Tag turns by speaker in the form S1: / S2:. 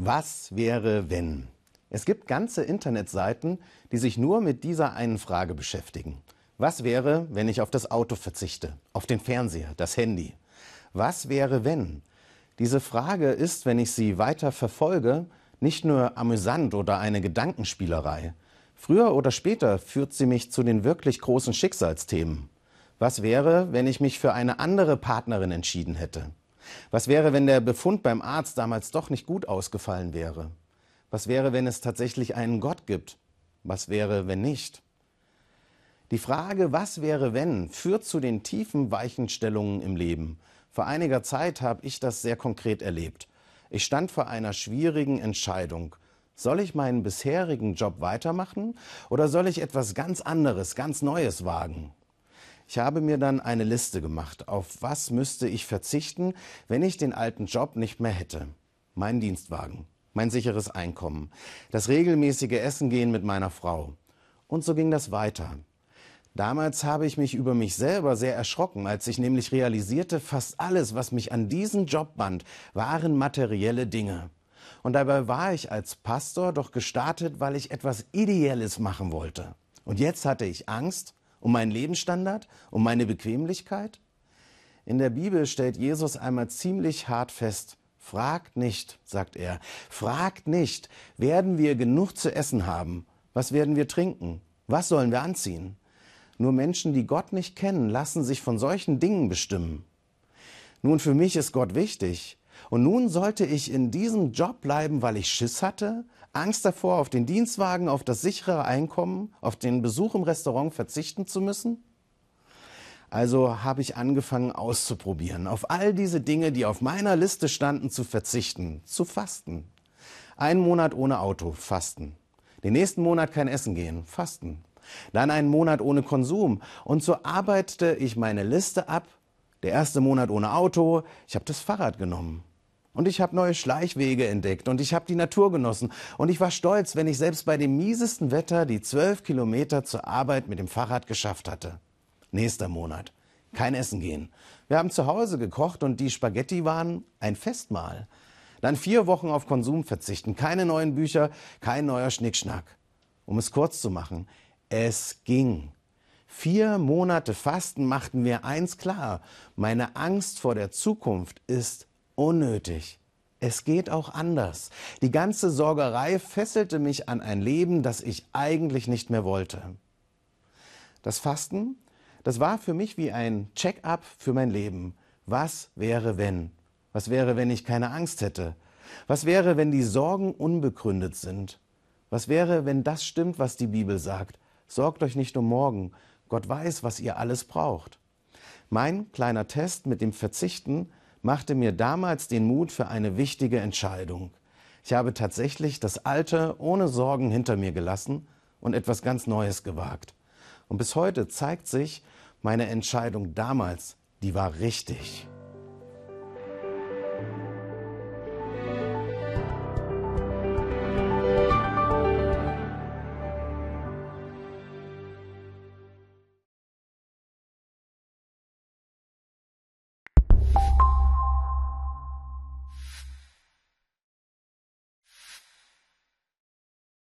S1: Was wäre, wenn? Es gibt ganze Internetseiten, die sich nur mit dieser einen Frage beschäftigen. Was wäre, wenn ich auf das Auto verzichte, auf den Fernseher, das Handy? Was wäre, wenn? Diese Frage ist, wenn ich sie weiter verfolge, nicht nur amüsant oder eine Gedankenspielerei. Früher oder später führt sie mich zu den wirklich großen Schicksalsthemen. Was wäre, wenn ich mich für eine andere Partnerin entschieden hätte? Was wäre, wenn der Befund beim Arzt damals doch nicht gut ausgefallen wäre? Was wäre, wenn es tatsächlich einen Gott gibt? Was wäre, wenn nicht? Die Frage, was wäre, wenn, führt zu den tiefen Weichenstellungen im Leben. Vor einiger Zeit habe ich das sehr konkret erlebt. Ich stand vor einer schwierigen Entscheidung. Soll ich meinen bisherigen Job weitermachen oder soll ich etwas ganz anderes, ganz Neues wagen? Ich habe mir dann eine Liste gemacht, auf was müsste ich verzichten, wenn ich den alten Job nicht mehr hätte. Mein Dienstwagen, mein sicheres Einkommen, das regelmäßige Essen gehen mit meiner Frau. Und so ging das weiter. Damals habe ich mich über mich selber sehr erschrocken, als ich nämlich realisierte, fast alles, was mich an diesen Job band, waren materielle Dinge. Und dabei war ich als Pastor doch gestartet, weil ich etwas Ideelles machen wollte. Und jetzt hatte ich Angst um meinen Lebensstandard, um meine Bequemlichkeit? In der Bibel stellt Jesus einmal ziemlich hart fest, fragt nicht, sagt er, fragt nicht, werden wir genug zu essen haben? Was werden wir trinken? Was sollen wir anziehen? Nur Menschen, die Gott nicht kennen, lassen sich von solchen Dingen bestimmen. Nun, für mich ist Gott wichtig. Und nun sollte ich in diesem Job bleiben, weil ich Schiss hatte, Angst davor, auf den Dienstwagen, auf das sichere Einkommen, auf den Besuch im Restaurant verzichten zu müssen? Also habe ich angefangen auszuprobieren, auf all diese Dinge, die auf meiner Liste standen, zu verzichten, zu fasten. Einen Monat ohne Auto, fasten. Den nächsten Monat kein Essen gehen, fasten. Dann einen Monat ohne Konsum. Und so arbeitete ich meine Liste ab. Der erste Monat ohne Auto, ich habe das Fahrrad genommen. Und ich habe neue Schleichwege entdeckt und ich habe die Natur genossen. Und ich war stolz, wenn ich selbst bei dem miesesten Wetter die zwölf Kilometer zur Arbeit mit dem Fahrrad geschafft hatte. Nächster Monat. Kein Essen gehen. Wir haben zu Hause gekocht und die Spaghetti waren ein Festmahl. Dann vier Wochen auf Konsum verzichten. Keine neuen Bücher, kein neuer Schnickschnack. Um es kurz zu machen. Es ging. Vier Monate Fasten machten mir eins klar. Meine Angst vor der Zukunft ist unnötig. Es geht auch anders. Die ganze Sorgerei fesselte mich an ein Leben, das ich eigentlich nicht mehr wollte. Das Fasten, das war für mich wie ein Check-up für mein Leben. Was wäre, wenn? Was wäre, wenn ich keine Angst hätte? Was wäre, wenn die Sorgen unbegründet sind? Was wäre, wenn das stimmt, was die Bibel sagt? Sorgt euch nicht um morgen. Gott weiß, was ihr alles braucht. Mein kleiner Test mit dem Verzichten machte mir damals den Mut für eine wichtige Entscheidung. Ich habe tatsächlich das Alte ohne Sorgen hinter mir gelassen und etwas ganz Neues gewagt. Und bis heute zeigt sich, meine Entscheidung damals, die war richtig.